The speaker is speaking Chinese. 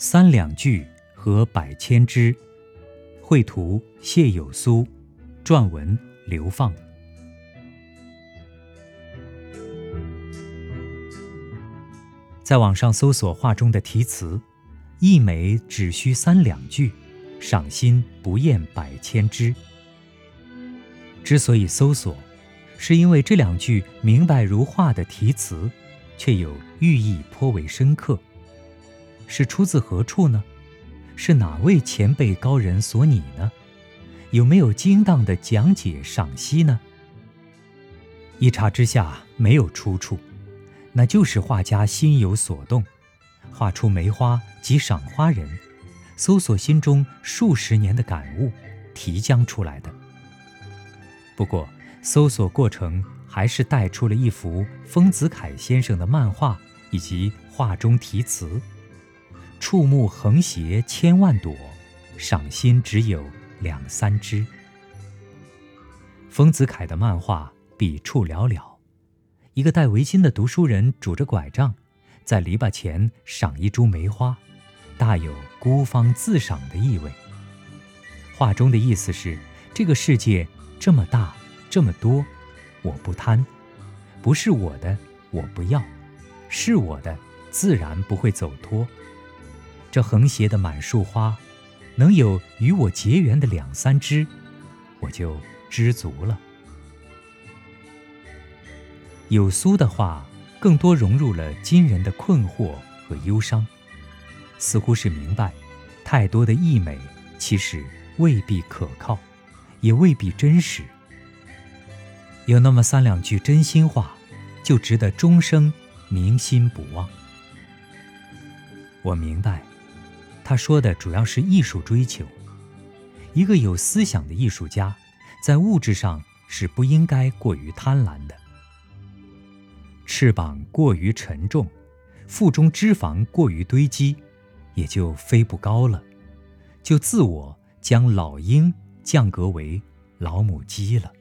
三两句和百千枝，绘图谢有苏，撰文刘放。在网上搜索画中的题词，一枚只需三两句，赏心不厌百千枝。之所以搜索，是因为这两句明白如画的题词，却有寓意颇为深刻。是出自何处呢？是哪位前辈高人所拟呢？有没有精当的讲解赏析呢？一查之下没有出处，那就是画家心有所动，画出梅花及赏花人，搜索心中数十年的感悟，提将出来的。不过，搜索过程还是带出了一幅丰子恺先生的漫画以及画中题词。触目横斜千万朵，赏心只有两三枝。丰子恺的漫画笔触寥寥，一个戴围巾的读书人拄着拐杖，在篱笆前赏一株梅花，大有孤芳自赏的意味。画中的意思是：这个世界这么大，这么多，我不贪，不是我的我不要，是我的自然不会走脱。这横斜的满树花，能有与我结缘的两三枝，我就知足了。有苏的话，更多融入了今人的困惑和忧伤，似乎是明白，太多的溢美其实未必可靠，也未必真实。有那么三两句真心话，就值得终生铭心不忘。我明白。他说的主要是艺术追求。一个有思想的艺术家，在物质上是不应该过于贪婪的。翅膀过于沉重，腹中脂肪过于堆积，也就飞不高了，就自我将老鹰降格为老母鸡了。